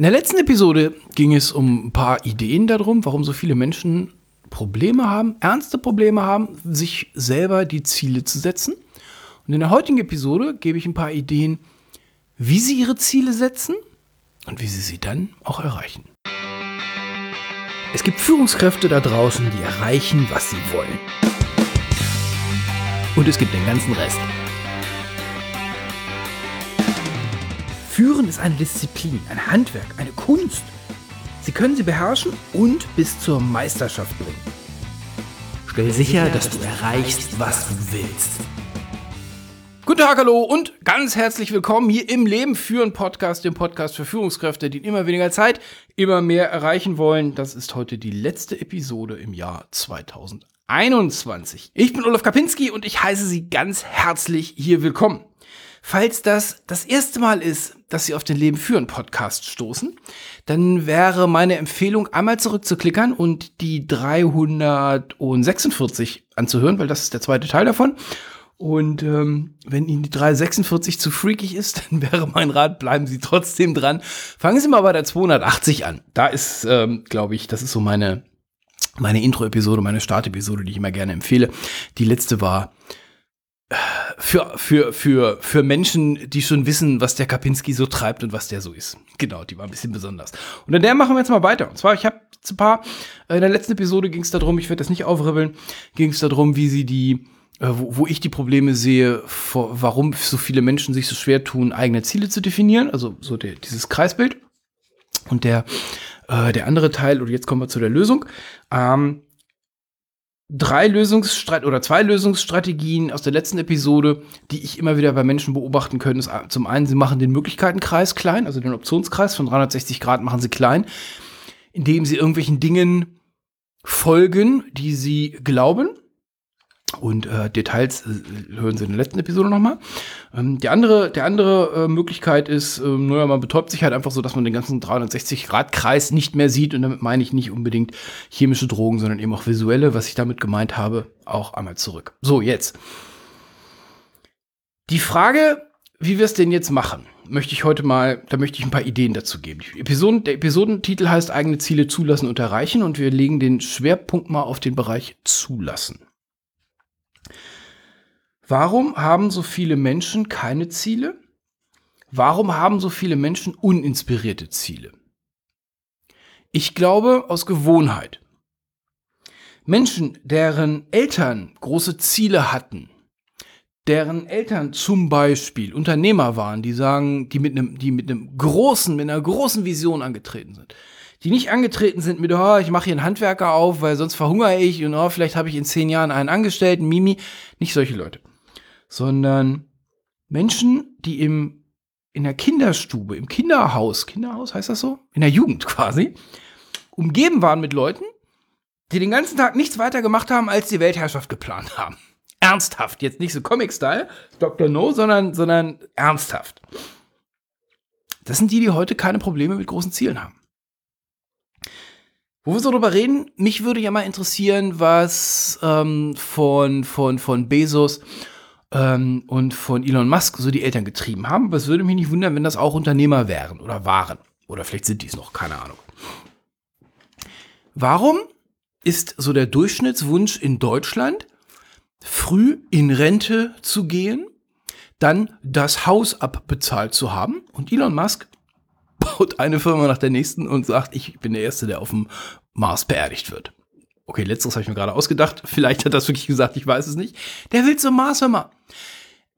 In der letzten Episode ging es um ein paar Ideen darum, warum so viele Menschen Probleme haben, ernste Probleme haben, sich selber die Ziele zu setzen. Und in der heutigen Episode gebe ich ein paar Ideen, wie sie ihre Ziele setzen und wie sie sie dann auch erreichen. Es gibt Führungskräfte da draußen, die erreichen, was sie wollen. Und es gibt den ganzen Rest. Führen ist eine Disziplin, ein Handwerk, eine Kunst. Sie können sie beherrschen und bis zur Meisterschaft bringen. Stell sicher, dass du erreichst, was du willst. Guten Tag, hallo und ganz herzlich willkommen hier im Leben führen Podcast, dem Podcast für Führungskräfte, die in immer weniger Zeit immer mehr erreichen wollen. Das ist heute die letzte Episode im Jahr 2021. Ich bin Olaf Kapinski und ich heiße Sie ganz herzlich hier willkommen. Falls das das erste Mal ist, dass Sie auf den Leben führen Podcast stoßen, dann wäre meine Empfehlung, einmal zurückzuklickern und die 346 anzuhören, weil das ist der zweite Teil davon. Und ähm, wenn Ihnen die 346 zu freakig ist, dann wäre mein Rat, bleiben Sie trotzdem dran. Fangen Sie mal bei der 280 an. Da ist, ähm, glaube ich, das ist so meine, meine Intro-Episode, meine Start-Episode, die ich immer gerne empfehle. Die letzte war für, für, für, für Menschen, die schon wissen, was der Kapinski so treibt und was der so ist. Genau, die war ein bisschen besonders. Und in der machen wir jetzt mal weiter. Und zwar, ich habe ein paar, äh, in der letzten Episode ging es darum, ich werde das nicht aufribbeln, ging es darum, wie sie die, äh, wo, wo ich die Probleme sehe, vor, warum so viele Menschen sich so schwer tun, eigene Ziele zu definieren, also so der, dieses Kreisbild. Und der, äh, der andere Teil, oder jetzt kommen wir zu der Lösung, ähm, drei Lösungsstrat oder zwei Lösungsstrategien aus der letzten Episode, die ich immer wieder bei Menschen beobachten können. Ist zum einen, sie machen den Möglichkeitenkreis klein, also den Optionskreis von 360 Grad machen sie klein, indem sie irgendwelchen Dingen folgen, die sie glauben und äh, Details äh, hören Sie in der letzten Episode nochmal. Ähm, die andere, der andere äh, Möglichkeit ist, äh, naja, man betäubt sich halt einfach so, dass man den ganzen 360-Grad-Kreis nicht mehr sieht. Und damit meine ich nicht unbedingt chemische Drogen, sondern eben auch visuelle, was ich damit gemeint habe, auch einmal zurück. So, jetzt. Die Frage, wie wir es denn jetzt machen, möchte ich heute mal, da möchte ich ein paar Ideen dazu geben. Episoden, der Episodentitel heißt eigene Ziele zulassen und erreichen und wir legen den Schwerpunkt mal auf den Bereich zulassen. Warum haben so viele Menschen keine Ziele? Warum haben so viele Menschen uninspirierte Ziele? Ich glaube aus Gewohnheit. Menschen, deren Eltern große Ziele hatten, deren Eltern zum Beispiel Unternehmer waren, die sagen, die mit einem, die mit einem großen, mit einer großen Vision angetreten sind, die nicht angetreten sind mit, oh, ich mache hier einen Handwerker auf, weil sonst verhungere ich und oh, vielleicht habe ich in zehn Jahren einen Angestellten, Mimi, nicht solche Leute sondern Menschen, die im, in der Kinderstube, im Kinderhaus, Kinderhaus heißt das so? In der Jugend quasi, umgeben waren mit Leuten, die den ganzen Tag nichts weiter gemacht haben, als die Weltherrschaft geplant haben. Ernsthaft, jetzt nicht so Comic-Style, Dr. No, sondern, sondern ernsthaft. Das sind die, die heute keine Probleme mit großen Zielen haben. Wo wir so drüber reden, mich würde ja mal interessieren, was ähm, von, von, von Bezos ähm, und von Elon Musk so die Eltern getrieben haben. Aber es würde mich nicht wundern, wenn das auch Unternehmer wären oder waren. Oder vielleicht sind die es noch, keine Ahnung. Warum ist so der Durchschnittswunsch in Deutschland, früh in Rente zu gehen, dann das Haus abbezahlt zu haben und Elon Musk baut eine Firma nach der nächsten und sagt, ich bin der Erste, der auf dem Mars beerdigt wird. Okay, letzteres habe ich mir gerade ausgedacht. Vielleicht hat das wirklich gesagt, ich weiß es nicht. Der will zum Mars, hör mal.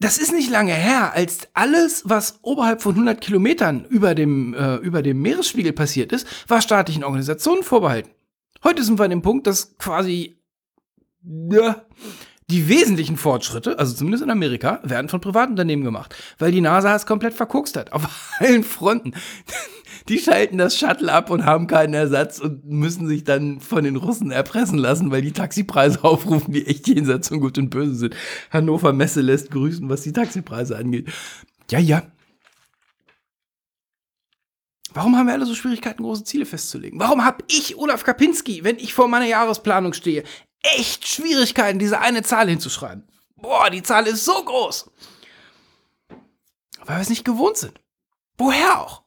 Das ist nicht lange her, als alles, was oberhalb von 100 Kilometern über dem, äh, über dem Meeresspiegel passiert ist, war staatlichen Organisationen vorbehalten. Heute sind wir an dem Punkt, dass quasi ja, die wesentlichen Fortschritte, also zumindest in Amerika, werden von Privatunternehmen gemacht, weil die NASA es komplett verkokst hat, auf allen Fronten die schalten das Shuttle ab und haben keinen Ersatz und müssen sich dann von den Russen erpressen lassen, weil die Taxipreise aufrufen, die echt jenseits von Gut und Böse sind. Hannover Messe lässt grüßen, was die Taxipreise angeht. Ja, ja. Warum haben wir alle so Schwierigkeiten, große Ziele festzulegen? Warum habe ich, Olaf Kapinski, wenn ich vor meiner Jahresplanung stehe, echt Schwierigkeiten, diese eine Zahl hinzuschreiben? Boah, die Zahl ist so groß. Weil wir es nicht gewohnt sind. Woher auch?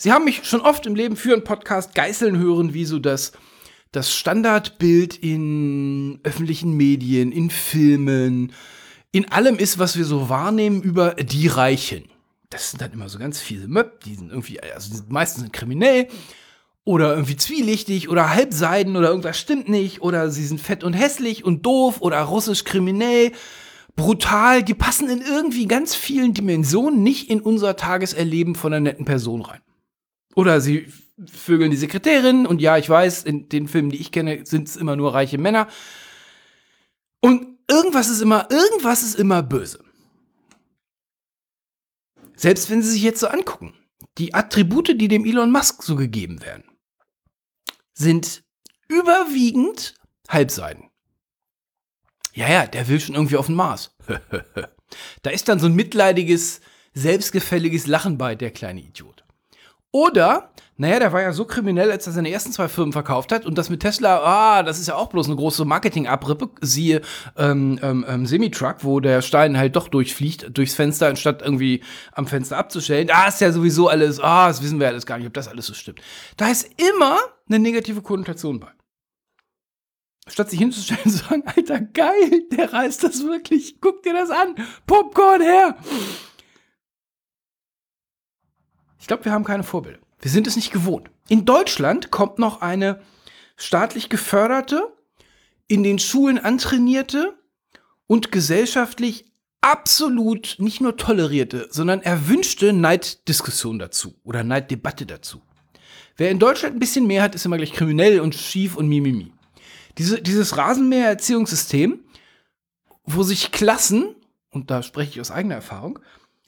Sie haben mich schon oft im Leben für einen Podcast geißeln hören, wie so das, das Standardbild in öffentlichen Medien, in Filmen, in allem ist, was wir so wahrnehmen über die Reichen. Das sind dann immer so ganz viele Möb, die sind irgendwie, also die meistens sind kriminell oder irgendwie zwielichtig oder halbseiden oder irgendwas stimmt nicht oder sie sind fett und hässlich und doof oder russisch kriminell, brutal, die passen in irgendwie ganz vielen Dimensionen nicht in unser Tageserleben von einer netten Person rein. Oder sie vögeln die Sekretärin und ja, ich weiß, in den Filmen, die ich kenne, sind es immer nur reiche Männer. Und irgendwas ist immer, irgendwas ist immer böse. Selbst wenn Sie sich jetzt so angucken, die Attribute, die dem Elon Musk so gegeben werden, sind überwiegend Halbseiden. Ja, ja, der will schon irgendwie auf den Mars. da ist dann so ein mitleidiges, selbstgefälliges Lachen bei, der kleine Idiot. Oder, naja, der war ja so kriminell, als er seine ersten zwei Firmen verkauft hat und das mit Tesla, ah, das ist ja auch bloß eine große Marketing-Abrippe, siehe ähm, ähm, ähm, Semitruck, wo der Stein halt doch durchfliegt durchs Fenster, anstatt irgendwie am Fenster abzustellen. Da ist ja sowieso alles, ah, das wissen wir alles gar nicht, ob das alles so stimmt. Da ist immer eine negative Konnotation bei. Statt sich hinzustellen und zu sagen, Alter, geil, der reißt das wirklich, guck dir das an, Popcorn her. Ich glaube, wir haben keine Vorbilder. Wir sind es nicht gewohnt. In Deutschland kommt noch eine staatlich geförderte, in den Schulen antrainierte und gesellschaftlich absolut nicht nur tolerierte, sondern erwünschte Neiddiskussion dazu oder Neiddebatte dazu. Wer in Deutschland ein bisschen mehr hat, ist immer gleich kriminell und schief und mimimi. Diese, dieses Rasenmäher-Erziehungssystem, wo sich Klassen, und da spreche ich aus eigener Erfahrung,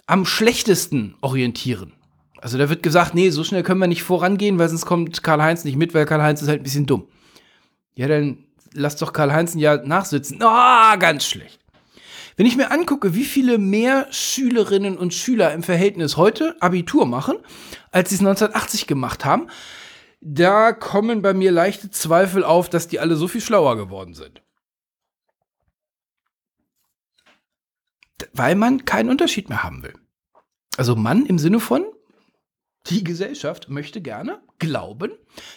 am schlechtesten orientieren. Also da wird gesagt, nee, so schnell können wir nicht vorangehen, weil sonst kommt Karl-Heinz nicht mit, weil Karl-Heinz ist halt ein bisschen dumm. Ja, dann lass doch Karl-Heinz ein Jahr nachsitzen. Ah, oh, ganz schlecht. Wenn ich mir angucke, wie viele mehr Schülerinnen und Schüler im Verhältnis heute Abitur machen, als sie es 1980 gemacht haben, da kommen bei mir leichte Zweifel auf, dass die alle so viel schlauer geworden sind. Weil man keinen Unterschied mehr haben will. Also Mann im Sinne von, die Gesellschaft möchte gerne glauben,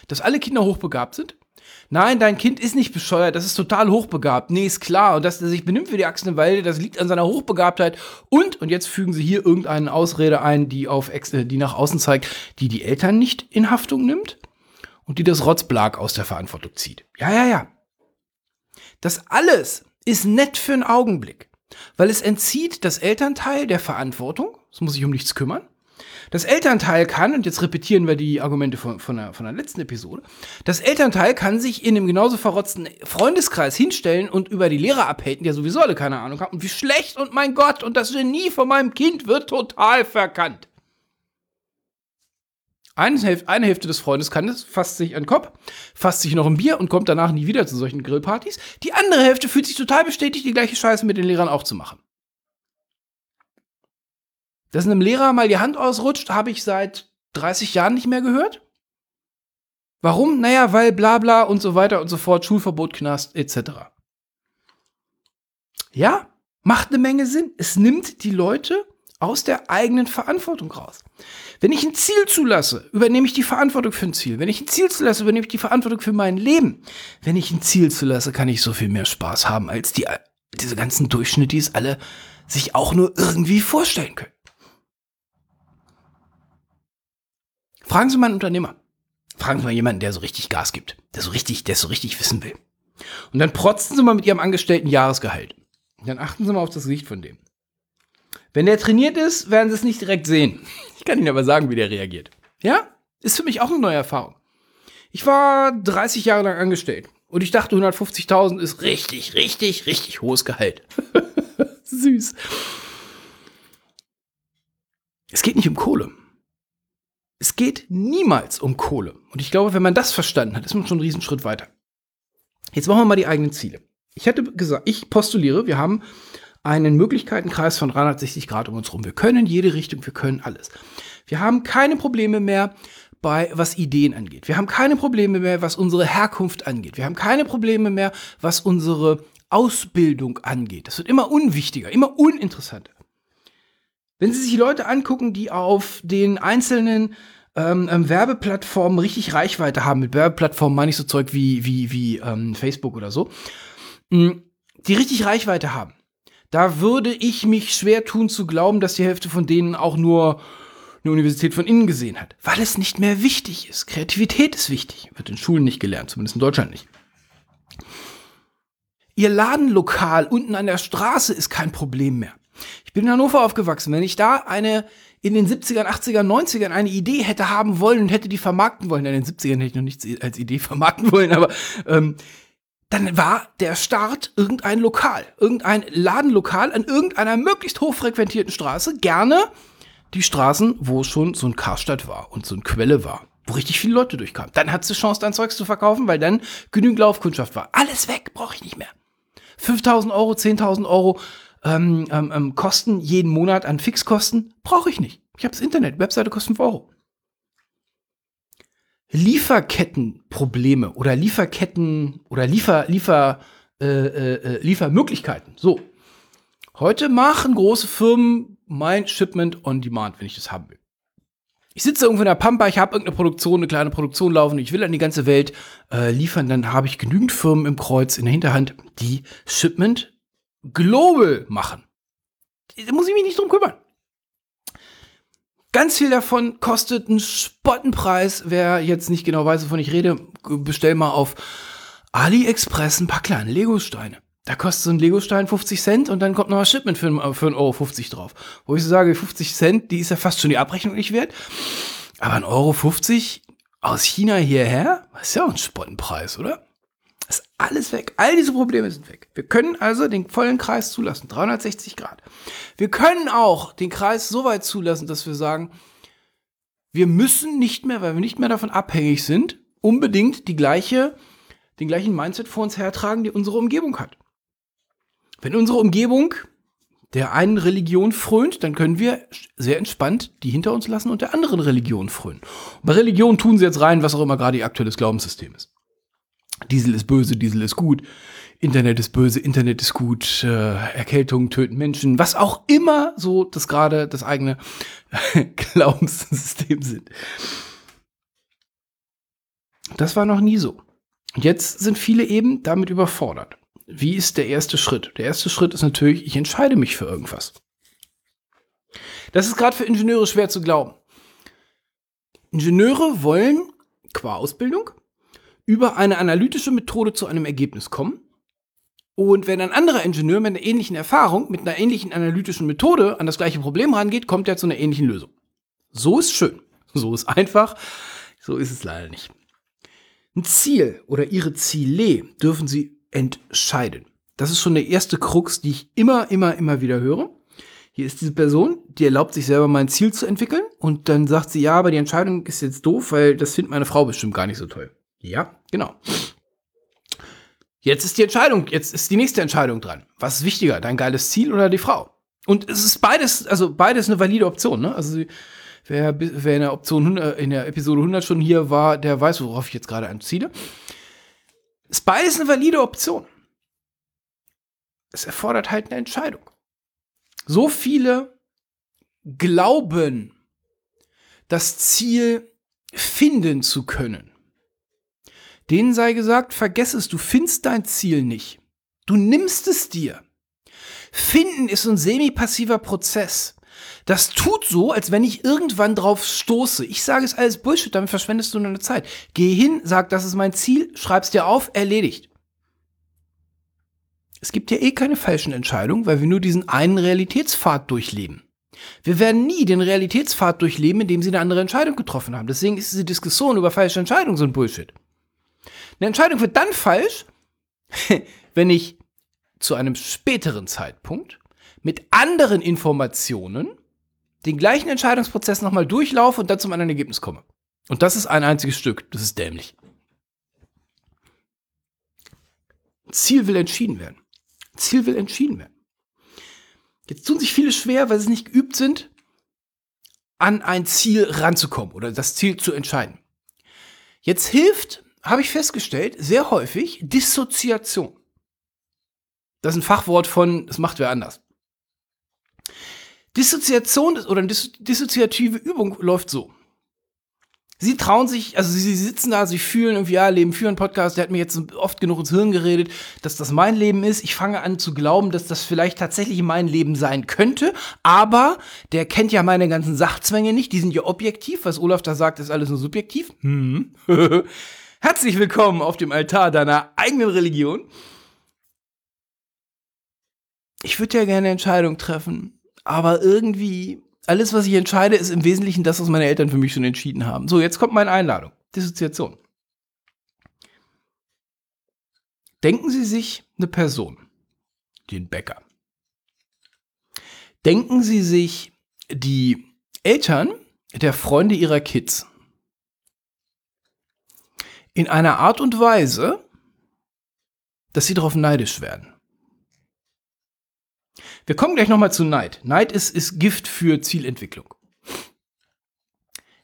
dass alle Kinder hochbegabt sind. Nein, dein Kind ist nicht bescheuert, das ist total hochbegabt. Nee, ist klar. Und dass er sich benimmt wie die Achsen Walde, das liegt an seiner Hochbegabtheit. Und, und jetzt fügen sie hier irgendeine Ausrede ein, die, auf, äh, die nach außen zeigt, die die Eltern nicht in Haftung nimmt und die das Rotzblag aus der Verantwortung zieht. Ja, ja, ja. Das alles ist nett für einen Augenblick, weil es entzieht das Elternteil der Verantwortung. Es muss sich um nichts kümmern. Das Elternteil kann, und jetzt repetieren wir die Argumente von, von, der, von der letzten Episode, das Elternteil kann sich in einem genauso verrotzten Freundeskreis hinstellen und über die Lehrer abhaten, die ja sowieso alle keine Ahnung haben, und wie schlecht und mein Gott, und das Genie von meinem Kind wird total verkannt. Eine Hälfte, eine Hälfte des Freundeskantes fasst sich an Kopf, fasst sich noch ein Bier und kommt danach nie wieder zu solchen Grillpartys. Die andere Hälfte fühlt sich total bestätigt, die gleiche Scheiße mit den Lehrern auch zu machen. Dass einem Lehrer mal die Hand ausrutscht, habe ich seit 30 Jahren nicht mehr gehört. Warum? Naja, weil bla bla und so weiter und so fort, Schulverbot, Knast etc. Ja, macht eine Menge Sinn. Es nimmt die Leute aus der eigenen Verantwortung raus. Wenn ich ein Ziel zulasse, übernehme ich die Verantwortung für ein Ziel. Wenn ich ein Ziel zulasse, übernehme ich die Verantwortung für mein Leben. Wenn ich ein Ziel zulasse, kann ich so viel mehr Spaß haben, als die, diese ganzen Durchschnitte, die es alle sich auch nur irgendwie vorstellen können. Fragen Sie mal einen Unternehmer. Fragen Sie mal jemanden, der so richtig Gas gibt, der so richtig, der so richtig wissen will. Und dann protzen Sie mal mit Ihrem Angestellten Jahresgehalt. Und dann achten Sie mal auf das Gesicht von dem. Wenn der trainiert ist, werden Sie es nicht direkt sehen. Ich kann Ihnen aber sagen, wie der reagiert. Ja? Ist für mich auch eine neue Erfahrung. Ich war 30 Jahre lang angestellt und ich dachte, 150.000 ist richtig, richtig, richtig hohes Gehalt. Süß. Es geht nicht um Kohle. Es geht niemals um Kohle. Und ich glaube, wenn man das verstanden hat, ist man schon einen Riesenschritt weiter. Jetzt machen wir mal die eigenen Ziele. Ich hätte gesagt, ich postuliere, wir haben einen Möglichkeitenkreis von 360 Grad um uns herum. Wir können jede Richtung, wir können alles. Wir haben keine Probleme mehr bei was Ideen angeht. Wir haben keine Probleme mehr, was unsere Herkunft angeht. Wir haben keine Probleme mehr, was unsere Ausbildung angeht. Das wird immer unwichtiger, immer uninteressanter. Wenn Sie sich Leute angucken, die auf den einzelnen ähm, ähm, Werbeplattformen richtig Reichweite haben. Mit Werbeplattformen meine ich so Zeug wie, wie, wie ähm, Facebook oder so, mm, die richtig Reichweite haben. Da würde ich mich schwer tun zu glauben, dass die Hälfte von denen auch nur eine Universität von innen gesehen hat, weil es nicht mehr wichtig ist. Kreativität ist wichtig, wird in Schulen nicht gelernt, zumindest in Deutschland nicht. Ihr Ladenlokal unten an der Straße ist kein Problem mehr. Ich bin in Hannover aufgewachsen. Wenn ich da eine in den 70ern, 80ern, 90ern eine Idee hätte haben wollen und hätte die vermarkten wollen, in den 70ern hätte ich noch nichts als Idee vermarkten wollen, aber ähm, dann war der Start irgendein Lokal, irgendein Ladenlokal an irgendeiner möglichst hochfrequentierten Straße, gerne die Straßen, wo schon so ein Karstadt war und so eine Quelle war, wo richtig viele Leute durchkamen. Dann hat sie Chance, dein Zeugs zu verkaufen, weil dann genügend Laufkundschaft war. Alles weg, brauche ich nicht mehr. 5000 Euro, 10.000 Euro ähm, ähm, ähm, Kosten jeden Monat an Fixkosten, brauche ich nicht. Ich habe das Internet, Webseite kostet 5 Euro. Lieferkettenprobleme oder Lieferketten oder Liefer, Liefer, äh, äh, äh, Liefermöglichkeiten. So. Heute machen große Firmen mein Shipment on Demand, wenn ich das haben will. Ich sitze irgendwo in der Pampa, ich habe irgendeine Produktion, eine kleine Produktion laufen, ich will an die ganze Welt äh, liefern, dann habe ich genügend Firmen im Kreuz in der Hinterhand, die Shipment global machen. Da muss ich mich nicht drum kümmern. Ganz viel davon kostet einen Spottenpreis. Wer jetzt nicht genau weiß, wovon ich rede, bestell mal auf AliExpress ein paar kleine Lego-Steine. Da kostet so ein Lego-Stein 50 Cent und dann kommt noch ein Shipment für, für 1,50 Euro 50 drauf. Wo ich so sage, 50 Cent, die ist ja fast schon die Abrechnung nicht wert. Aber 1,50 Euro 50 aus China hierher, ist ja auch ein Spottenpreis, oder? Ist alles weg. All diese Probleme sind weg. Wir können also den vollen Kreis zulassen, 360 Grad. Wir können auch den Kreis so weit zulassen, dass wir sagen, wir müssen nicht mehr, weil wir nicht mehr davon abhängig sind, unbedingt die gleiche, den gleichen Mindset vor uns hertragen, die unsere Umgebung hat. Wenn unsere Umgebung der einen Religion frönt, dann können wir sehr entspannt die hinter uns lassen und der anderen Religion frönen. Und bei Religion tun sie jetzt rein, was auch immer gerade ihr aktuelles Glaubenssystem ist. Diesel ist böse, Diesel ist gut, Internet ist böse, Internet ist gut, äh, Erkältungen töten Menschen, was auch immer so das gerade das eigene Glaubenssystem sind. Das war noch nie so. Jetzt sind viele eben damit überfordert. Wie ist der erste Schritt? Der erste Schritt ist natürlich, ich entscheide mich für irgendwas. Das ist gerade für Ingenieure schwer zu glauben. Ingenieure wollen qua Ausbildung über eine analytische Methode zu einem Ergebnis kommen. Und wenn ein anderer Ingenieur mit einer ähnlichen Erfahrung, mit einer ähnlichen analytischen Methode an das gleiche Problem rangeht, kommt er zu einer ähnlichen Lösung. So ist schön. So ist einfach. So ist es leider nicht. Ein Ziel oder ihre Ziele dürfen sie entscheiden. Das ist schon der erste Krux, die ich immer, immer, immer wieder höre. Hier ist diese Person, die erlaubt sich selber mal ein Ziel zu entwickeln und dann sagt sie, ja, aber die Entscheidung ist jetzt doof, weil das findet meine Frau bestimmt gar nicht so toll. Ja, genau. Jetzt ist die Entscheidung, jetzt ist die nächste Entscheidung dran. Was ist wichtiger, dein geiles Ziel oder die Frau? Und es ist beides, also beides eine valide Option, ne? Also wer, wer in der Option 100, in der Episode 100 schon hier war, der weiß, worauf ich jetzt gerade anziele. Ist beides eine valide Option. Es erfordert halt eine Entscheidung. So viele glauben, das Ziel finden zu können. Denen sei gesagt, vergess es, du findest dein Ziel nicht. Du nimmst es dir. Finden ist ein semi-passiver Prozess. Das tut so, als wenn ich irgendwann drauf stoße. Ich sage es alles Bullshit, damit verschwendest du nur eine Zeit. Geh hin, sag, das ist mein Ziel, schreib's dir auf, erledigt. Es gibt ja eh keine falschen Entscheidungen, weil wir nur diesen einen Realitätspfad durchleben. Wir werden nie den Realitätspfad durchleben, indem sie eine andere Entscheidung getroffen haben. Deswegen ist diese Diskussion über falsche Entscheidungen so ein Bullshit. Eine Entscheidung wird dann falsch, wenn ich zu einem späteren Zeitpunkt mit anderen Informationen den gleichen Entscheidungsprozess nochmal durchlaufe und dann zum anderen Ergebnis komme. Und das ist ein einziges Stück. Das ist dämlich. Ziel will entschieden werden. Ziel will entschieden werden. Jetzt tun sich viele schwer, weil sie nicht geübt sind, an ein Ziel ranzukommen oder das Ziel zu entscheiden. Jetzt hilft habe ich festgestellt, sehr häufig Dissoziation. Das ist ein Fachwort von, das macht wer anders. Dissoziation oder eine dissoziative Übung läuft so. Sie trauen sich, also sie sitzen da, sie fühlen irgendwie, ja, Leben führen Podcast, der hat mir jetzt oft genug ins Hirn geredet, dass das mein Leben ist. Ich fange an zu glauben, dass das vielleicht tatsächlich mein Leben sein könnte, aber der kennt ja meine ganzen Sachzwänge nicht, die sind ja objektiv, was Olaf da sagt, ist alles nur subjektiv. Hm. Herzlich willkommen auf dem Altar deiner eigenen Religion. Ich würde ja gerne Entscheidungen treffen, aber irgendwie alles, was ich entscheide, ist im Wesentlichen das, was meine Eltern für mich schon entschieden haben. So, jetzt kommt meine Einladung. Dissoziation. Denken Sie sich eine Person, den Bäcker. Denken Sie sich die Eltern der Freunde Ihrer Kids. In einer Art und Weise, dass sie darauf neidisch werden. Wir kommen gleich nochmal zu Neid. Neid ist, ist Gift für Zielentwicklung.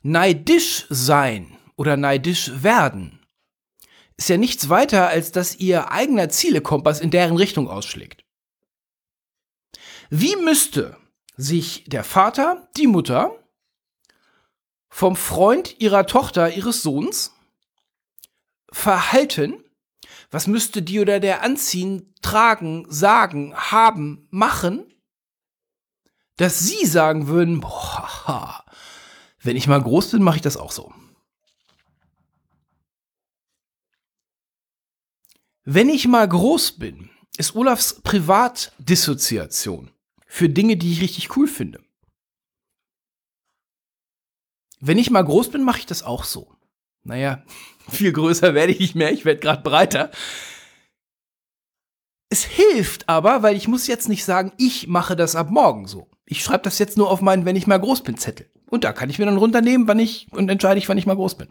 Neidisch sein oder neidisch werden ist ja nichts weiter, als dass ihr eigener Zielekompass in deren Richtung ausschlägt. Wie müsste sich der Vater, die Mutter vom Freund ihrer Tochter, ihres Sohns verhalten, was müsste die oder der anziehen, tragen, sagen, haben, machen, dass sie sagen würden, boah, wenn ich mal groß bin, mache ich das auch so. Wenn ich mal groß bin, ist Olafs Privatdissoziation für Dinge, die ich richtig cool finde. Wenn ich mal groß bin, mache ich das auch so. Naja, viel größer werde ich nicht mehr, ich werde gerade breiter. Es hilft aber, weil ich muss jetzt nicht sagen, ich mache das ab morgen so. Ich schreibe das jetzt nur auf meinen, wenn ich mal groß bin, Zettel. Und da kann ich mir dann runternehmen, wann ich und entscheide ich, wann ich mal groß bin.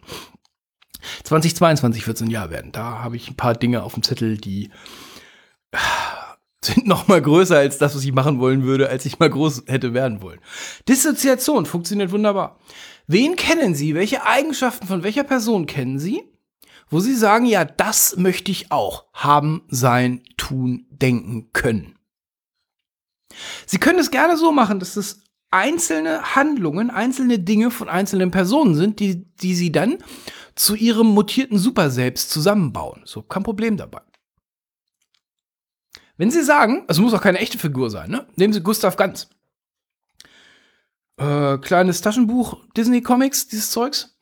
2022 wird es ein Jahr werden. Da habe ich ein paar Dinge auf dem Zettel, die sind noch mal größer als das, was ich machen wollen würde, als ich mal groß hätte werden wollen. Dissoziation funktioniert wunderbar. Wen kennen Sie? Welche Eigenschaften von welcher Person kennen Sie? Wo Sie sagen, ja, das möchte ich auch haben, sein, tun, denken können. Sie können es gerne so machen, dass es einzelne Handlungen, einzelne Dinge von einzelnen Personen sind, die, die Sie dann zu Ihrem mutierten Superselbst zusammenbauen. So, kein Problem dabei. Wenn Sie sagen, also muss auch keine echte Figur sein, ne? Nehmen Sie Gustav Ganz äh, kleines Taschenbuch Disney Comics, dieses Zeugs.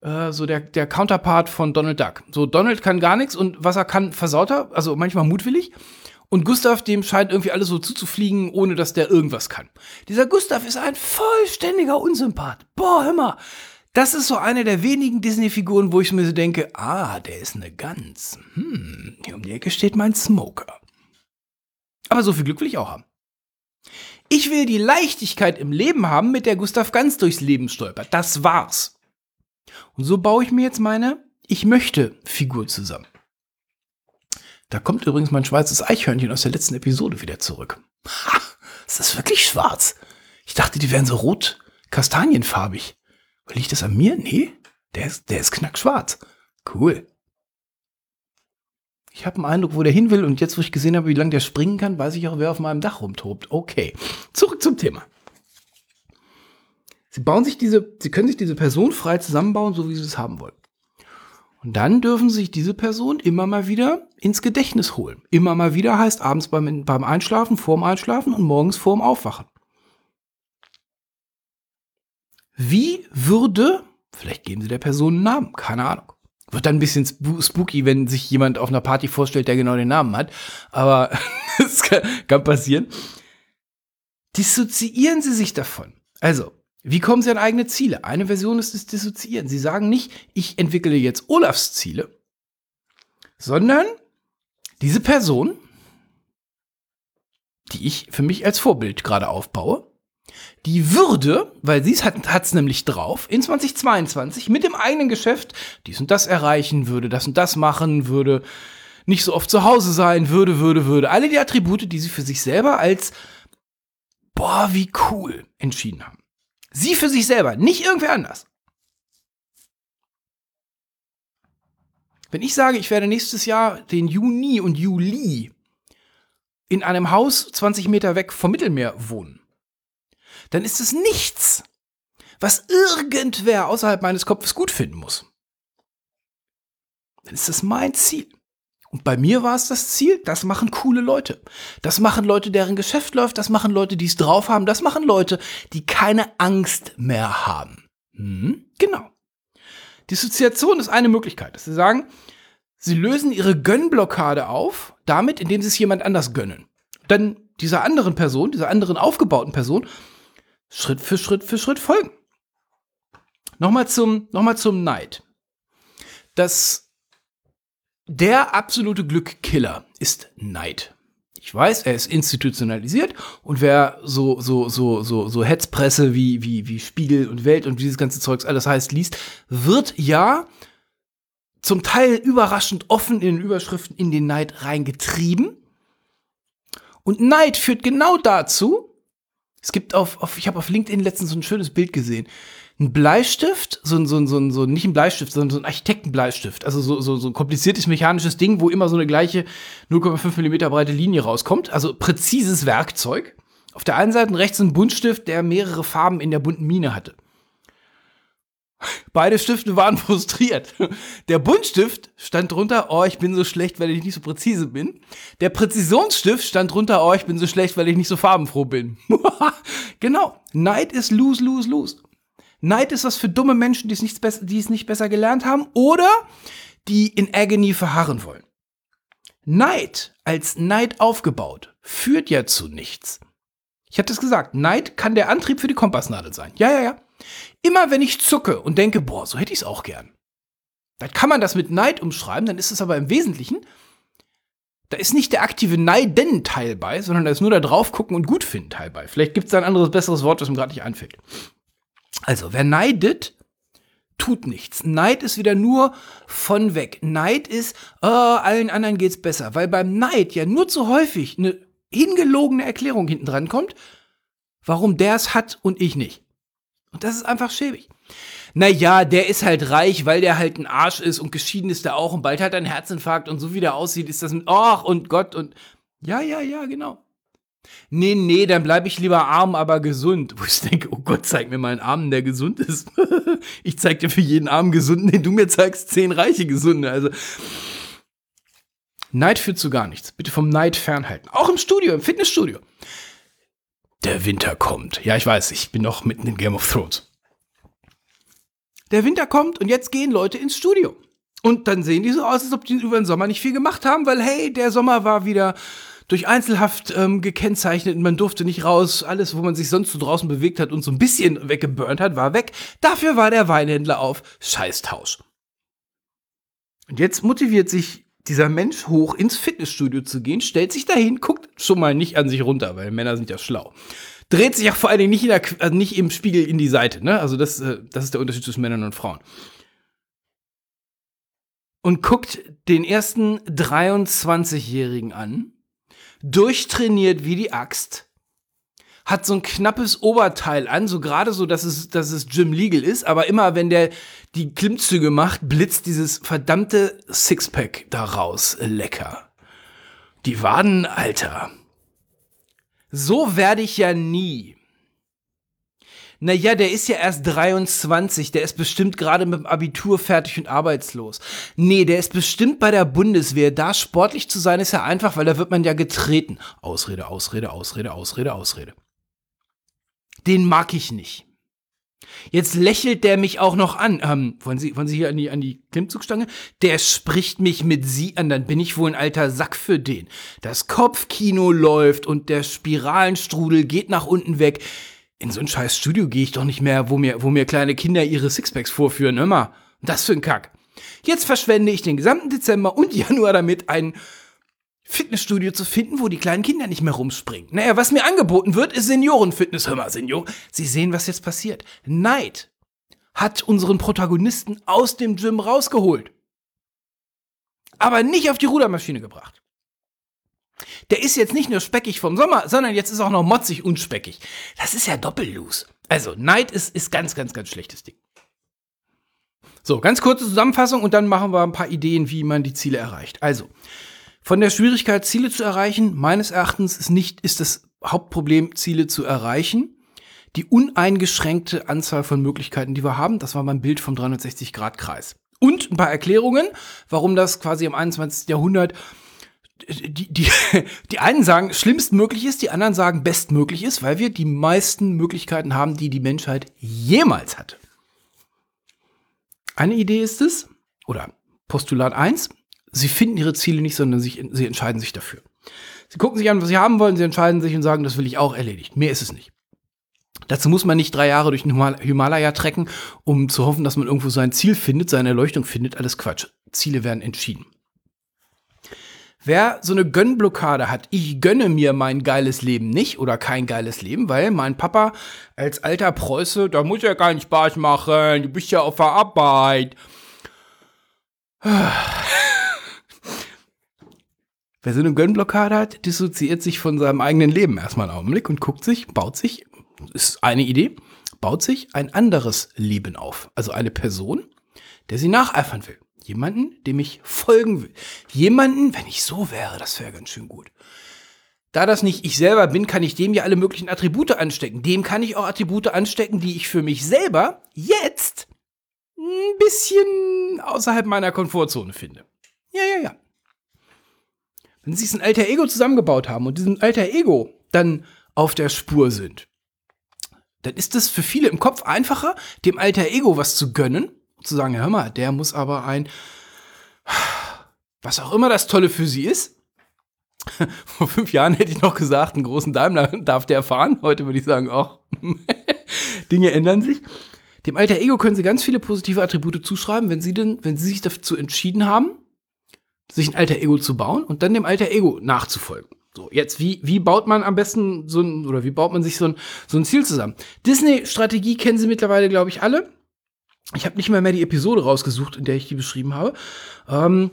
Äh, so der, der Counterpart von Donald Duck. So, Donald kann gar nichts und was er kann, versaut er, also manchmal mutwillig. Und Gustav, dem scheint irgendwie alles so zuzufliegen, ohne dass der irgendwas kann. Dieser Gustav ist ein vollständiger Unsympath. Boah, hör mal. Das ist so eine der wenigen Disney-Figuren, wo ich mir so denke, ah, der ist eine Gans. Hm, hier um die Ecke steht mein Smoker. Aber so viel Glück will ich auch haben. Ich will die Leichtigkeit im Leben haben, mit der Gustav ganz durchs Leben stolpert. Das war's. Und so baue ich mir jetzt meine Ich möchte Figur zusammen. Da kommt übrigens mein schwarzes Eichhörnchen aus der letzten Episode wieder zurück. Ha, ist das wirklich schwarz? Ich dachte, die wären so rot kastanienfarbig. Liegt das an mir? Nee, der ist, der ist knackschwarz. Cool. Ich habe einen Eindruck, wo der hin will und jetzt, wo ich gesehen habe, wie lange der springen kann, weiß ich auch, wer auf meinem Dach rumtobt. Okay, zurück zum Thema. Sie bauen sich diese, Sie können sich diese Person frei zusammenbauen, so wie Sie es haben wollen. Und dann dürfen sich diese Person immer mal wieder ins Gedächtnis holen. Immer mal wieder heißt abends beim, beim Einschlafen, vorm Einschlafen und morgens vorm Aufwachen. Wie würde, vielleicht geben Sie der Person einen Namen, keine Ahnung. Wird dann ein bisschen spooky, wenn sich jemand auf einer Party vorstellt, der genau den Namen hat. Aber das kann, kann passieren. Dissoziieren Sie sich davon. Also, wie kommen Sie an eigene Ziele? Eine Version ist das Dissoziieren. Sie sagen nicht, ich entwickle jetzt Olafs Ziele, sondern diese Person, die ich für mich als Vorbild gerade aufbaue, die würde, weil sie hat es nämlich drauf, in 2022 mit dem eigenen Geschäft dies und das erreichen, würde das und das machen, würde nicht so oft zu Hause sein, würde, würde, würde. Alle die Attribute, die sie für sich selber als boah, wie cool entschieden haben. Sie für sich selber, nicht irgendwer anders. Wenn ich sage, ich werde nächstes Jahr den Juni und Juli in einem Haus 20 Meter weg vom Mittelmeer wohnen, dann ist es nichts, was irgendwer außerhalb meines Kopfes gut finden muss, dann ist das mein Ziel. Und bei mir war es das Ziel, das machen coole Leute. Das machen Leute, deren Geschäft läuft, das machen Leute, die es drauf haben, das machen Leute, die keine Angst mehr haben. Hm, genau. Dissoziation ist eine Möglichkeit, dass sie sagen, sie lösen ihre Gönnblockade auf, damit, indem sie es jemand anders gönnen. Dann dieser anderen Person, dieser anderen aufgebauten Person, Schritt für Schritt für Schritt folgen. Nochmal zum, nochmal zum Neid. Das, der absolute Glückkiller ist Neid. Ich weiß, er ist institutionalisiert und wer so, so, so, so, so Hetzpresse wie, wie, wie Spiegel und Welt und dieses ganze Zeugs alles heißt, liest, wird ja zum Teil überraschend offen in den Überschriften in den Neid reingetrieben. Und Neid führt genau dazu, es gibt auf, auf ich habe auf LinkedIn letztens so ein schönes Bild gesehen ein Bleistift, so ein, so ein, so ein, so nicht ein Bleistift, sondern so ein Architektenbleistift. Also so, so, so ein kompliziertes mechanisches Ding, wo immer so eine gleiche 0,5 Millimeter breite Linie rauskommt. Also präzises Werkzeug. Auf der einen Seite rechts ein Buntstift, der mehrere Farben in der bunten Mine hatte. Beide Stifte waren frustriert. Der Buntstift stand drunter, oh, ich bin so schlecht, weil ich nicht so präzise bin. Der Präzisionsstift stand drunter, oh, ich bin so schlecht, weil ich nicht so farbenfroh bin. genau. Neid ist lose, lose, lose. Neid ist was für dumme Menschen, die es, nichts die es nicht besser gelernt haben oder die in Agony verharren wollen. Neid als Neid aufgebaut führt ja zu nichts. Ich hatte es gesagt, Neid kann der Antrieb für die Kompassnadel sein. Ja, ja, ja. Immer wenn ich zucke und denke, boah, so hätte ich es auch gern. Dann kann man das mit Neid umschreiben, dann ist es aber im Wesentlichen, da ist nicht der aktive Neiden-Teil bei, sondern da ist nur der Draufgucken und Gutfinden-Teil bei. Vielleicht gibt es da ein anderes, besseres Wort, das mir gerade nicht einfällt. Also, wer neidet, tut nichts. Neid ist wieder nur von weg. Neid ist, oh, allen anderen geht's besser. Weil beim Neid ja nur zu häufig eine hingelogene Erklärung hinten dran kommt, warum der es hat und ich nicht. Und das ist einfach schäbig. Naja, der ist halt reich, weil der halt ein Arsch ist und geschieden ist der auch und bald hat er einen Herzinfarkt und so wie der aussieht, ist das mit, ach und Gott und, ja, ja, ja, genau. Nee, nee, dann bleibe ich lieber arm, aber gesund. Wo ich denke, oh Gott, zeig mir mal einen Armen, der gesund ist. ich zeig dir für jeden Armen gesunden, den du mir zeigst, zehn reiche Gesunde. Also, Neid führt zu gar nichts. Bitte vom Neid fernhalten. Auch im Studio, im Fitnessstudio. Der Winter kommt. Ja, ich weiß, ich bin noch mitten in Game of Thrones. Der Winter kommt und jetzt gehen Leute ins Studio. Und dann sehen die so aus, als ob die über den Sommer nicht viel gemacht haben, weil hey, der Sommer war wieder durch Einzelhaft ähm, gekennzeichnet und man durfte nicht raus. Alles, wo man sich sonst so draußen bewegt hat und so ein bisschen weggeburnt hat, war weg. Dafür war der Weinhändler auf Scheißtausch. Und jetzt motiviert sich dieser Mensch hoch ins Fitnessstudio zu gehen, stellt sich dahin, guckt schon mal nicht an sich runter, weil Männer sind ja schlau. Dreht sich auch vor allen Dingen nicht, in der, also nicht im Spiegel in die Seite, ne? Also das, äh, das ist der Unterschied zwischen Männern und Frauen und guckt den ersten 23-Jährigen an, durchtrainiert wie die Axt, hat so ein knappes Oberteil an, so gerade so, dass es, dass es Gym Legal ist, aber immer wenn der die Klimmzüge macht, blitzt dieses verdammte Sixpack da raus. Lecker. Die Waden, Alter. So werde ich ja nie. Naja, der ist ja erst 23, der ist bestimmt gerade mit dem Abitur fertig und arbeitslos. Nee, der ist bestimmt bei der Bundeswehr. Da sportlich zu sein ist ja einfach, weil da wird man ja getreten. Ausrede, Ausrede, Ausrede, Ausrede, Ausrede. Den mag ich nicht. Jetzt lächelt der mich auch noch an. Ähm, wollen Sie, wollen Sie hier an die, an die Klimmzugstange? Der spricht mich mit Sie an, dann bin ich wohl ein alter Sack für den. Das Kopfkino läuft und der Spiralenstrudel geht nach unten weg in so ein scheiß Studio gehe ich doch nicht mehr, wo mir, wo mir kleine Kinder ihre Sixpacks vorführen. Immer. Das für ein Kack. Jetzt verschwende ich den gesamten Dezember und Januar damit, ein Fitnessstudio zu finden, wo die kleinen Kinder nicht mehr rumspringen. Naja, was mir angeboten wird, ist Seniorenfitness. Hör mal, Senior. Sie sehen, was jetzt passiert. Neid hat unseren Protagonisten aus dem Gym rausgeholt. Aber nicht auf die Rudermaschine gebracht der ist jetzt nicht nur speckig vom Sommer, sondern jetzt ist auch noch motzig und speckig. Das ist ja doppellos. Also, Neid ist, ist ganz, ganz, ganz schlechtes Ding. So, ganz kurze Zusammenfassung und dann machen wir ein paar Ideen, wie man die Ziele erreicht. Also, von der Schwierigkeit, Ziele zu erreichen, meines Erachtens ist nicht, ist das Hauptproblem, Ziele zu erreichen. die uneingeschränkte Anzahl von Möglichkeiten, die wir haben. Das war mein Bild vom 360-Grad-Kreis. Und ein paar Erklärungen, warum das quasi im 21. Jahrhundert die, die, die einen sagen, schlimmstmöglich ist, die anderen sagen, bestmöglich ist, weil wir die meisten Möglichkeiten haben, die die Menschheit jemals hatte. Eine Idee ist es, oder Postulat 1, sie finden ihre Ziele nicht, sondern sich, sie entscheiden sich dafür. Sie gucken sich an, was sie haben wollen, sie entscheiden sich und sagen, das will ich auch erledigt. Mehr ist es nicht. Dazu muss man nicht drei Jahre durch den Himalaya trecken, um zu hoffen, dass man irgendwo sein Ziel findet, seine Erleuchtung findet. Alles Quatsch. Ziele werden entschieden. Wer so eine Gönnblockade hat, ich gönne mir mein geiles Leben nicht oder kein geiles Leben, weil mein Papa als alter Preuße, da muss ja keinen Spaß machen, du bist ja auf der Arbeit. Wer so eine Gönnblockade hat, dissoziiert sich von seinem eigenen Leben erstmal einen Augenblick und guckt sich, baut sich, ist eine Idee, baut sich ein anderes Leben auf. Also eine Person, der sie nacheifern will. Jemanden, dem ich folgen will. Jemanden, wenn ich so wäre, das wäre ganz schön gut. Da das nicht ich selber bin, kann ich dem ja alle möglichen Attribute anstecken. Dem kann ich auch Attribute anstecken, die ich für mich selber jetzt ein bisschen außerhalb meiner Komfortzone finde. Ja, ja, ja. Wenn sie sich ein alter Ego zusammengebaut haben und diesem alter Ego dann auf der Spur sind, dann ist es für viele im Kopf einfacher, dem alter Ego was zu gönnen zu sagen, ja, hör mal, der muss aber ein, was auch immer das Tolle für sie ist. Vor fünf Jahren hätte ich noch gesagt, einen großen Daimler darf der fahren. Heute würde ich sagen, auch Dinge ändern sich. Dem alter Ego können Sie ganz viele positive Attribute zuschreiben, wenn Sie denn, wenn Sie sich dazu entschieden haben, sich ein alter Ego zu bauen und dann dem alter Ego nachzufolgen. So, jetzt, wie, wie baut man am besten so ein, oder wie baut man sich so ein, so ein Ziel zusammen? Disney-Strategie kennen Sie mittlerweile, glaube ich, alle. Ich habe nicht mal mehr die Episode rausgesucht, in der ich die beschrieben habe. Ähm,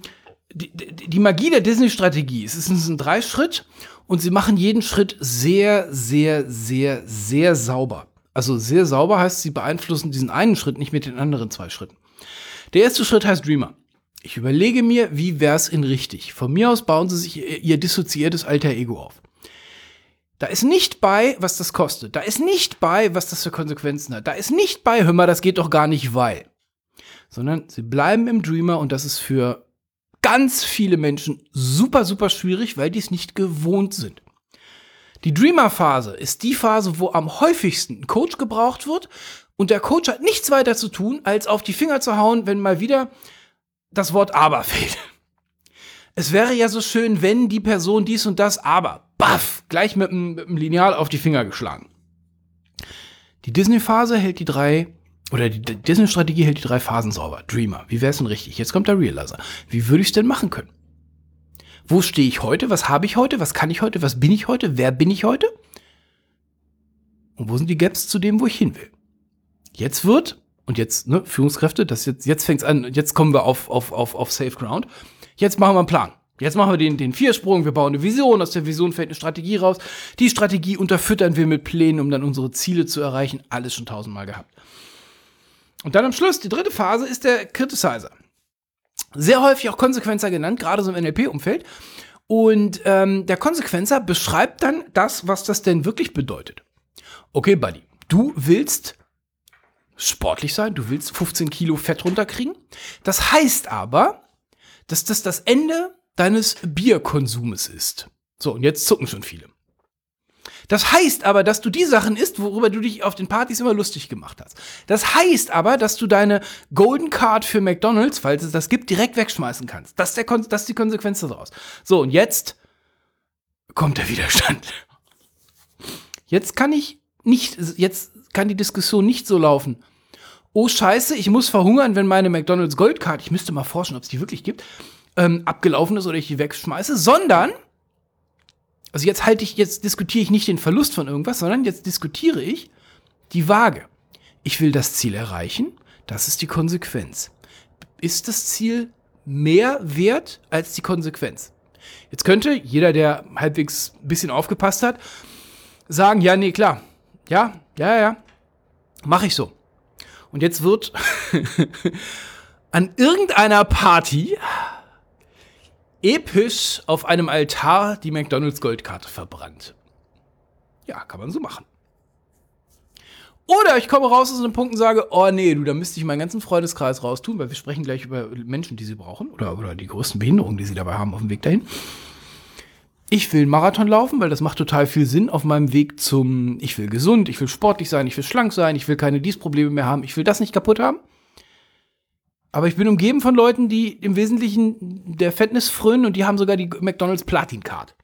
die, die, Magie der Disney-Strategie, es ist ein Dreischritt und sie machen jeden Schritt sehr, sehr, sehr, sehr sauber. Also sehr sauber heißt, sie beeinflussen diesen einen Schritt nicht mit den anderen zwei Schritten. Der erste Schritt heißt Dreamer. Ich überlege mir, wie wär's in richtig. Von mir aus bauen sie sich ihr dissoziiertes alter Ego auf. Da ist nicht bei, was das kostet. Da ist nicht bei, was das für Konsequenzen hat. Da ist nicht bei, hör mal, das geht doch gar nicht, weil. Sondern sie bleiben im Dreamer und das ist für ganz viele Menschen super, super schwierig, weil die es nicht gewohnt sind. Die Dreamer-Phase ist die Phase, wo am häufigsten ein Coach gebraucht wird und der Coach hat nichts weiter zu tun, als auf die Finger zu hauen, wenn mal wieder das Wort aber fehlt. Es wäre ja so schön, wenn die Person dies und das aber baff, gleich mit einem Lineal auf die Finger geschlagen. Die Disney-Phase hält die drei, oder die Disney-Strategie hält die drei Phasen sauber. Dreamer, wie wäre es denn richtig? Jetzt kommt der Realizer. Wie würde ich es denn machen können? Wo stehe ich heute? Was habe ich heute? Was kann ich heute? Was bin ich heute? Wer bin ich heute? Und wo sind die Gaps zu dem, wo ich hin will? Jetzt wird, und jetzt, ne, Führungskräfte, das jetzt, jetzt fängt's an, jetzt kommen wir auf, auf, auf, auf Safe Ground. Jetzt machen wir einen Plan. Jetzt machen wir den, den Viersprung, wir bauen eine Vision, aus der Vision fällt eine Strategie raus. Die Strategie unterfüttern wir mit Plänen, um dann unsere Ziele zu erreichen. Alles schon tausendmal gehabt. Und dann am Schluss, die dritte Phase, ist der Criticizer. Sehr häufig auch Konsequenzer genannt, gerade so im NLP-Umfeld. Und ähm, der Konsequenzer beschreibt dann das, was das denn wirklich bedeutet. Okay, Buddy, du willst sportlich sein, du willst 15 Kilo Fett runterkriegen. Das heißt aber, dass das das Ende deines Bierkonsumes ist. So, und jetzt zucken schon viele. Das heißt aber, dass du die Sachen isst, worüber du dich auf den Partys immer lustig gemacht hast. Das heißt aber, dass du deine Golden Card für McDonald's, falls es das gibt, direkt wegschmeißen kannst. Das ist, der Kon das ist die Konsequenz daraus. So, und jetzt kommt der Widerstand. Jetzt kann ich nicht, jetzt kann die Diskussion nicht so laufen. Oh Scheiße, ich muss verhungern, wenn meine McDonald's Goldcard, ich müsste mal forschen, ob es die wirklich gibt, ähm, abgelaufen ist oder ich die wegschmeiße, sondern, also jetzt halte ich, jetzt diskutiere ich nicht den Verlust von irgendwas, sondern jetzt diskutiere ich die Waage. Ich will das Ziel erreichen, das ist die Konsequenz. Ist das Ziel mehr wert als die Konsequenz? Jetzt könnte jeder, der halbwegs ein bisschen aufgepasst hat, sagen, ja, nee, klar. Ja, ja, ja. Mache ich so. Und jetzt wird an irgendeiner Party episch auf einem Altar die McDonalds Goldkarte verbrannt. Ja, kann man so machen. Oder ich komme raus aus einem Punkt und sage, oh nee, du, da müsste ich meinen ganzen Freundeskreis raustun, weil wir sprechen gleich über Menschen, die sie brauchen oder, oder die größten Behinderungen, die sie dabei haben auf dem Weg dahin. Ich will einen Marathon laufen, weil das macht total viel Sinn auf meinem Weg zum, ich will gesund, ich will sportlich sein, ich will schlank sein, ich will keine dies Probleme mehr haben, ich will das nicht kaputt haben. Aber ich bin umgeben von Leuten, die im Wesentlichen der Fitness frönen und die haben sogar die McDonald's Platin Card.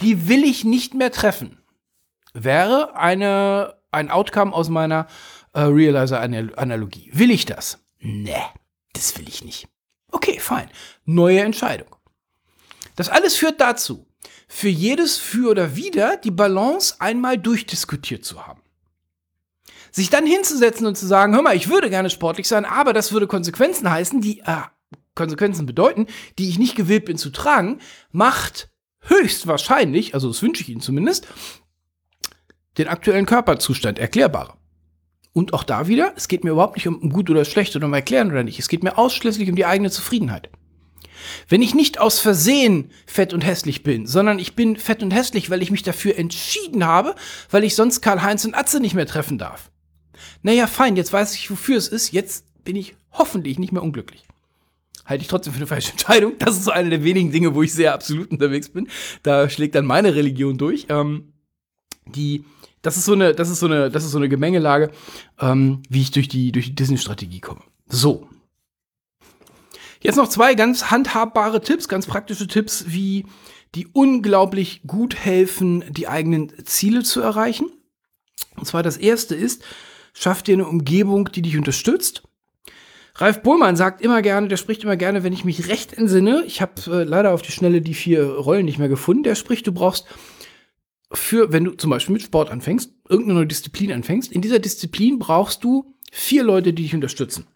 Die will ich nicht mehr treffen. Wäre eine, ein Outcome aus meiner äh, Realizer-Analogie. Will ich das? Nee, das will ich nicht. Okay, fein. Neue Entscheidung. Das alles führt dazu, für jedes Für oder Wider die Balance einmal durchdiskutiert zu haben. Sich dann hinzusetzen und zu sagen, hör mal, ich würde gerne sportlich sein, aber das würde Konsequenzen heißen, die äh, Konsequenzen bedeuten, die ich nicht gewillt bin zu tragen, macht höchstwahrscheinlich, also das wünsche ich Ihnen zumindest, den aktuellen Körperzustand erklärbarer. Und auch da wieder, es geht mir überhaupt nicht um gut oder schlecht oder um erklären oder nicht. Es geht mir ausschließlich um die eigene Zufriedenheit. Wenn ich nicht aus Versehen fett und hässlich bin, sondern ich bin fett und hässlich, weil ich mich dafür entschieden habe, weil ich sonst Karl-Heinz und Atze nicht mehr treffen darf. Naja, fein, jetzt weiß ich, wofür es ist. Jetzt bin ich hoffentlich nicht mehr unglücklich. Halte ich trotzdem für eine falsche Entscheidung. Das ist so eine der wenigen Dinge, wo ich sehr absolut unterwegs bin. Da schlägt dann meine Religion durch. Ähm, die, das ist so eine, das ist so eine, das ist so eine Gemengelage, ähm, wie ich durch die, durch die Disney-Strategie komme. So, Jetzt noch zwei ganz handhabbare Tipps, ganz praktische Tipps, wie die unglaublich gut helfen, die eigenen Ziele zu erreichen. Und zwar das erste ist, schaff dir eine Umgebung, die dich unterstützt. Ralf Bohlmann sagt immer gerne, der spricht immer gerne, wenn ich mich recht entsinne, ich habe äh, leider auf die Schnelle die vier Rollen nicht mehr gefunden, der spricht, du brauchst für, wenn du zum Beispiel mit Sport anfängst, irgendeine neue Disziplin anfängst, in dieser Disziplin brauchst du vier Leute, die dich unterstützen.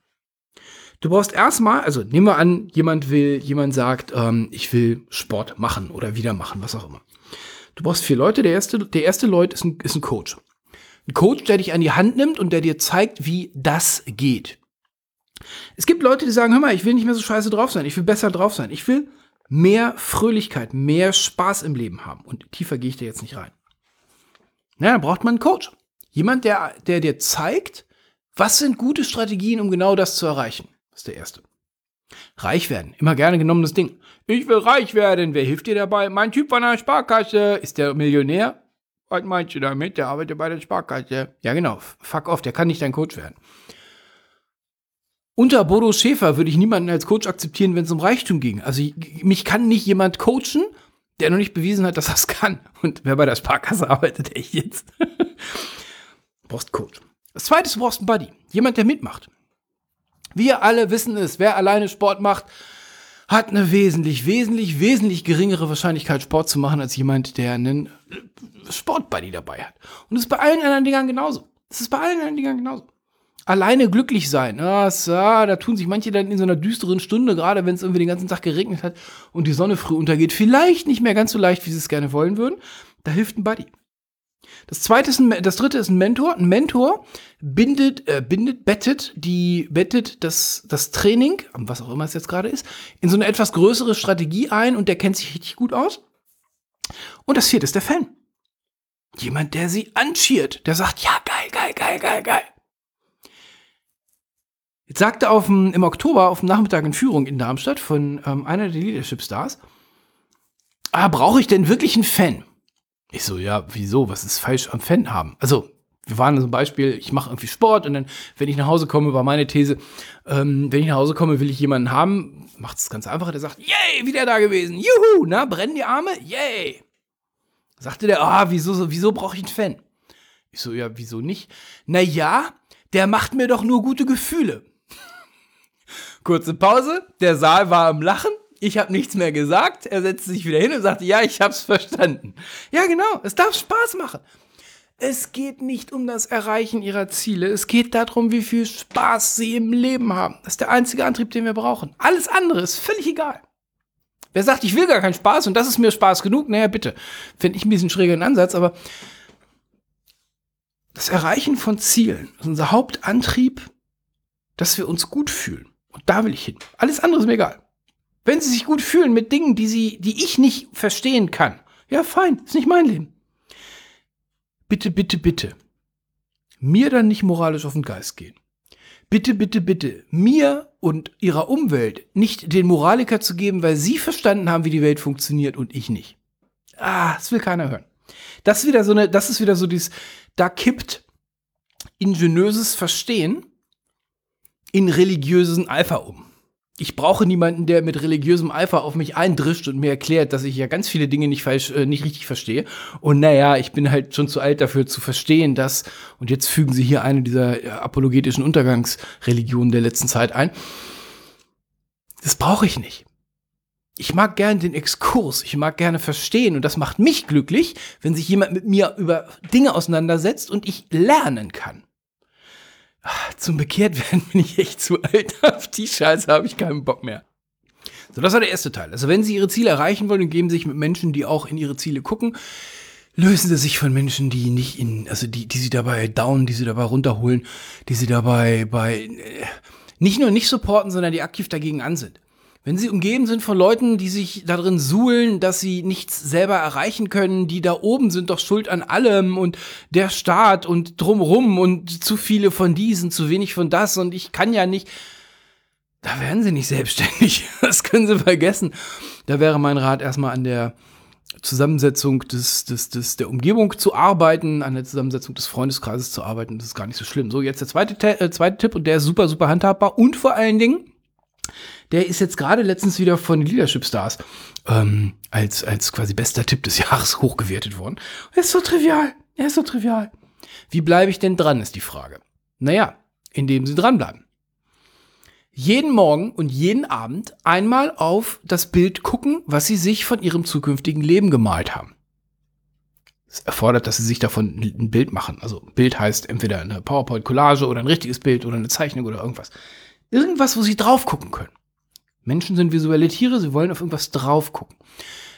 Du brauchst erstmal, also nehmen wir an, jemand will, jemand sagt, ähm, ich will Sport machen oder wieder machen, was auch immer. Du brauchst vier Leute. Der erste, der erste Leute ist ein, ist ein Coach. Ein Coach, der dich an die Hand nimmt und der dir zeigt, wie das geht. Es gibt Leute, die sagen, hör mal, ich will nicht mehr so scheiße drauf sein, ich will besser drauf sein, ich will mehr Fröhlichkeit, mehr Spaß im Leben haben. Und tiefer gehe ich da jetzt nicht rein. Na, dann braucht man einen Coach. Jemand, der, der dir zeigt, was sind gute Strategien, um genau das zu erreichen. Das ist der erste. Reich werden. Immer gerne genommenes Ding. Ich will reich werden. Wer hilft dir dabei? Mein Typ von der Sparkasse. Ist der Millionär? Was meinst du damit? Der arbeitet bei der Sparkasse. Ja, genau. Fuck off. Der kann nicht dein Coach werden. Unter Bodo Schäfer würde ich niemanden als Coach akzeptieren, wenn es um Reichtum ging. Also mich kann nicht jemand coachen, der noch nicht bewiesen hat, dass er es kann. Und wer bei der Sparkasse arbeitet, echt jetzt. brauchst Coach. Das zweite ist, du brauchst einen Buddy. Jemand, der mitmacht. Wir alle wissen es, wer alleine Sport macht, hat eine wesentlich, wesentlich, wesentlich geringere Wahrscheinlichkeit, Sport zu machen, als jemand, der einen Sportbuddy dabei hat. Und das ist bei allen anderen Dingern genauso. Das ist bei allen anderen Dingern genauso. Alleine glücklich sein. Ah, so, da tun sich manche dann in so einer düsteren Stunde, gerade wenn es irgendwie den ganzen Tag geregnet hat und die Sonne früh untergeht, vielleicht nicht mehr ganz so leicht, wie sie es gerne wollen würden. Da hilft ein Buddy. Das zweite ist ein, das dritte ist ein Mentor. Ein Mentor bindet, äh, bindet, bettet die, bettet das, das Training, was auch immer es jetzt gerade ist, in so eine etwas größere Strategie ein und der kennt sich richtig gut aus. Und das vierte ist der Fan. Jemand, der sie anschiert, der sagt, ja, geil, geil, geil, geil, geil. Jetzt sagte auf dem, im Oktober auf dem Nachmittag in Führung in Darmstadt von ähm, einer der Leadership Stars, ah, brauche ich denn wirklich einen Fan? Ich so, ja, wieso? Was ist falsch am Fan haben? Also, wir waren zum Beispiel, ich mache irgendwie Sport und dann, wenn ich nach Hause komme, war meine These, ähm, wenn ich nach Hause komme, will ich jemanden haben, macht es ganz einfach, der sagt, yay, wieder da gewesen, juhu, na, brennen die Arme, yay. Sagte der, ah, wieso, wieso brauche ich einen Fan? Ich so, ja, wieso nicht? Na ja, der macht mir doch nur gute Gefühle. Kurze Pause, der Saal war am Lachen ich habe nichts mehr gesagt. Er setzte sich wieder hin und sagte, ja, ich habe es verstanden. Ja, genau, es darf Spaß machen. Es geht nicht um das Erreichen ihrer Ziele. Es geht darum, wie viel Spaß sie im Leben haben. Das ist der einzige Antrieb, den wir brauchen. Alles andere ist völlig egal. Wer sagt, ich will gar keinen Spaß und das ist mir Spaß genug, naja, bitte. Finde ich ein bisschen schrägeren Ansatz, aber das Erreichen von Zielen ist unser Hauptantrieb, dass wir uns gut fühlen. Und da will ich hin. Alles andere ist mir egal. Wenn sie sich gut fühlen mit Dingen, die sie, die ich nicht verstehen kann, ja, fein, ist nicht mein Leben. bitte, bitte, bitte, mir dann nicht moralisch auf den Geist gehen. Bitte, bitte, bitte, mir und ihrer Umwelt nicht den Moraliker zu geben, weil sie verstanden haben, wie die Welt funktioniert und ich nicht. Ah, das will keiner hören. Das ist wieder so eine, das ist wieder so dieses, da kippt ingeniöses Verstehen in religiösen Eifer um ich brauche niemanden, der mit religiösem Eifer auf mich eindrischt und mir erklärt, dass ich ja ganz viele Dinge nicht falsch, äh, nicht richtig verstehe. Und naja, ich bin halt schon zu alt dafür zu verstehen, dass, und jetzt fügen sie hier eine dieser äh, apologetischen Untergangsreligionen der letzten Zeit ein. Das brauche ich nicht. Ich mag gerne den Exkurs, ich mag gerne verstehen und das macht mich glücklich, wenn sich jemand mit mir über Dinge auseinandersetzt und ich lernen kann zum Bekehrtwerden bin ich echt zu alt. Auf die Scheiße habe ich keinen Bock mehr. So, das war der erste Teil. Also, wenn Sie Ihre Ziele erreichen wollen und geben sich mit Menschen, die auch in Ihre Ziele gucken, lösen Sie sich von Menschen, die nicht in, also die, die Sie dabei down, die Sie dabei runterholen, die Sie dabei bei, äh, nicht nur nicht supporten, sondern die aktiv dagegen an sind. Wenn sie umgeben sind von Leuten, die sich darin suhlen, dass sie nichts selber erreichen können, die da oben sind doch schuld an allem und der Staat und drumrum und zu viele von diesen, zu wenig von das und ich kann ja nicht, da werden sie nicht selbstständig. Das können sie vergessen. Da wäre mein Rat erstmal an der Zusammensetzung des, des, des, der Umgebung zu arbeiten, an der Zusammensetzung des Freundeskreises zu arbeiten. Das ist gar nicht so schlimm. So, jetzt der zweite, äh, zweite Tipp und der ist super, super handhabbar und vor allen Dingen, der ist jetzt gerade letztens wieder von Leadership Stars ähm, als, als quasi bester Tipp des Jahres hochgewertet worden. Er ist so trivial. Er ist so trivial. Wie bleibe ich denn dran, ist die Frage. Naja, indem Sie dranbleiben. Jeden Morgen und jeden Abend einmal auf das Bild gucken, was Sie sich von Ihrem zukünftigen Leben gemalt haben. Es erfordert, dass Sie sich davon ein Bild machen. Also Bild heißt entweder eine PowerPoint-Collage oder ein richtiges Bild oder eine Zeichnung oder irgendwas. Irgendwas, wo Sie drauf gucken können. Menschen sind visuelle Tiere, sie wollen auf irgendwas drauf gucken.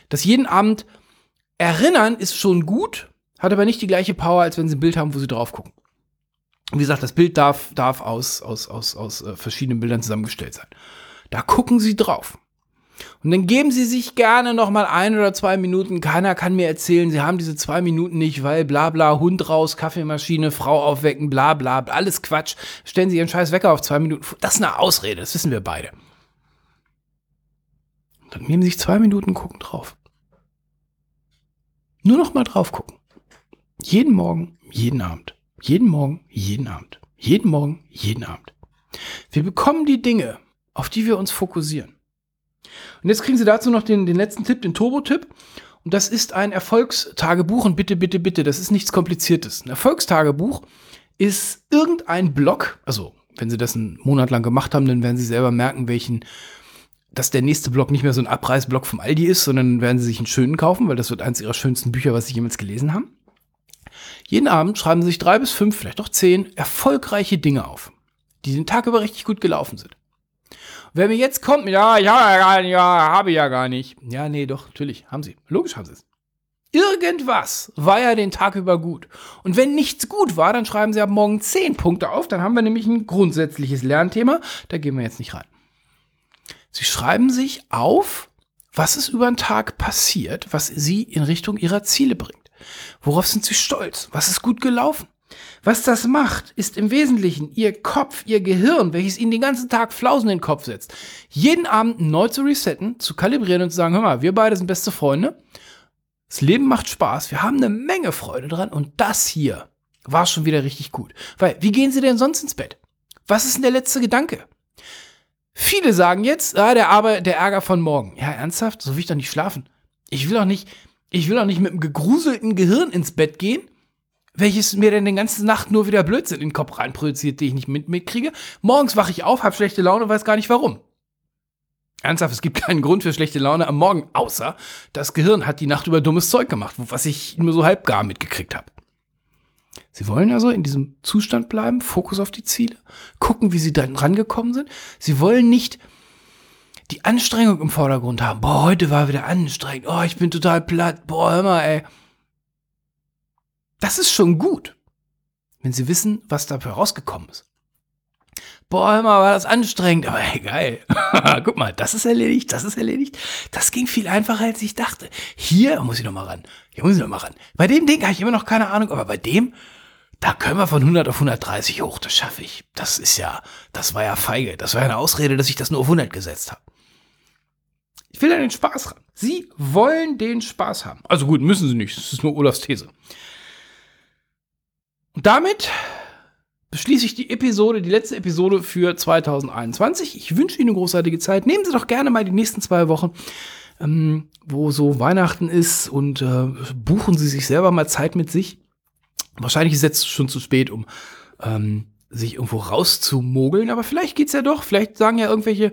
Das jeden Abend erinnern ist schon gut, hat aber nicht die gleiche Power, als wenn sie ein Bild haben, wo sie drauf gucken. Wie gesagt, das Bild darf, darf aus, aus, aus, aus äh, verschiedenen Bildern zusammengestellt sein. Da gucken sie drauf. Und dann geben Sie sich gerne noch mal ein oder zwei Minuten. Keiner kann mir erzählen, Sie haben diese zwei Minuten nicht, weil bla bla, Hund raus, Kaffeemaschine, Frau aufwecken, bla bla, alles Quatsch. Stellen Sie Ihren scheiß Wecker auf zwei Minuten. Das ist eine Ausrede, das wissen wir beide. Dann nehmen Sie sich zwei Minuten gucken drauf. Nur noch mal drauf gucken. Jeden Morgen, jeden Abend. Jeden Morgen, jeden Abend. Jeden Morgen, jeden Abend. Wir bekommen die Dinge, auf die wir uns fokussieren. Und jetzt kriegen Sie dazu noch den, den letzten Tipp, den Turbo-Tipp. Und das ist ein Erfolgstagebuch. Und bitte, bitte, bitte, das ist nichts Kompliziertes. Ein Erfolgstagebuch ist irgendein Blog, also wenn Sie das einen Monat lang gemacht haben, dann werden Sie selber merken, welchen dass der nächste Block nicht mehr so ein Abreißblock vom Aldi ist, sondern werden sie sich einen schönen kaufen, weil das wird eins ihrer schönsten Bücher, was sie jemals gelesen haben. Jeden Abend schreiben sie sich drei bis fünf, vielleicht auch zehn erfolgreiche Dinge auf, die den Tag über richtig gut gelaufen sind. Wer mir jetzt kommt, ja, ja, ja, habe ich ja gar nicht. Ja, nee, doch, natürlich, haben sie. Logisch haben sie es. Irgendwas war ja den Tag über gut. Und wenn nichts gut war, dann schreiben sie ab morgen zehn Punkte auf. Dann haben wir nämlich ein grundsätzliches Lernthema. Da gehen wir jetzt nicht rein. Sie schreiben sich auf, was ist über den Tag passiert, was Sie in Richtung Ihrer Ziele bringt. Worauf sind Sie stolz? Was ist gut gelaufen? Was das macht, ist im Wesentlichen Ihr Kopf, Ihr Gehirn, welches Ihnen den ganzen Tag Flausen in den Kopf setzt. Jeden Abend neu zu resetten, zu kalibrieren und zu sagen, hör mal, wir beide sind beste Freunde. Das Leben macht Spaß, wir haben eine Menge Freude dran und das hier war schon wieder richtig gut. Weil, wie gehen Sie denn sonst ins Bett? Was ist denn der letzte Gedanke? Viele sagen jetzt, ah, der, Arbeit, der Ärger von morgen. Ja, ernsthaft? So will ich doch nicht schlafen. Ich will doch nicht, ich will doch nicht mit einem gegruselten Gehirn ins Bett gehen, welches mir dann den ganzen Nacht nur wieder Blödsinn in den Kopf reinprojiziert, den ich nicht mit, mitkriege. Morgens wache ich auf, habe schlechte Laune, weiß gar nicht warum. Ernsthaft, es gibt keinen Grund für schlechte Laune am Morgen, außer das Gehirn hat die Nacht über dummes Zeug gemacht, was ich nur so halb gar mitgekriegt habe. Sie wollen also in diesem Zustand bleiben, Fokus auf die Ziele, gucken, wie sie dann rangekommen sind. Sie wollen nicht die Anstrengung im Vordergrund haben. Boah, heute war wieder anstrengend. Oh, ich bin total platt. Boah, hör mal, ey. Das ist schon gut, wenn Sie wissen, was dafür rausgekommen ist. boah, mal, war das anstrengend, aber hey, geil. Guck mal, das ist erledigt, das ist erledigt. Das ging viel einfacher, als ich dachte. Hier muss ich noch mal ran. Hier muss ich noch mal ran. Bei dem Ding habe ich immer noch keine Ahnung, aber bei dem, da können wir von 100 auf 130 hoch, das schaffe ich. Das ist ja, das war ja feige. Das war ja eine Ausrede, dass ich das nur auf 100 gesetzt habe. Ich will ja den Spaß haben. Sie wollen den Spaß haben. Also gut, müssen sie nicht. Das ist nur Olafs These. Und damit beschließe ich die Episode, die letzte Episode für 2021. Ich wünsche Ihnen eine großartige Zeit. Nehmen Sie doch gerne mal die nächsten zwei Wochen, ähm, wo so Weihnachten ist und äh, buchen Sie sich selber mal Zeit mit sich. Wahrscheinlich ist es jetzt schon zu spät, um ähm, sich irgendwo rauszumogeln, aber vielleicht geht's ja doch. Vielleicht sagen ja irgendwelche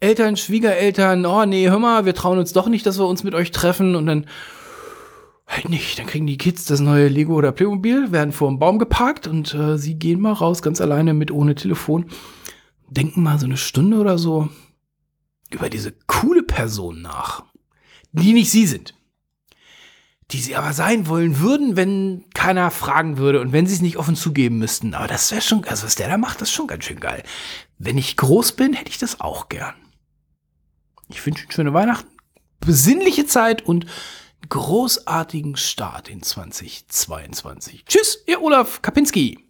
Eltern, Schwiegereltern, oh nee, hör mal, wir trauen uns doch nicht, dass wir uns mit euch treffen und dann halt nicht. Dann kriegen die Kids das neue Lego oder Playmobil, werden vor dem Baum geparkt und äh, sie gehen mal raus, ganz alleine mit ohne Telefon, denken mal so eine Stunde oder so über diese coole Person nach, die nicht sie sind die sie aber sein wollen würden, wenn keiner fragen würde und wenn sie es nicht offen zugeben müssten. Aber das wäre schon, also was der da macht, das ist schon ganz schön geil. Wenn ich groß bin, hätte ich das auch gern. Ich wünsche Ihnen schöne Weihnachten, besinnliche Zeit und großartigen Start in 2022. Tschüss, Ihr Olaf Kapinski.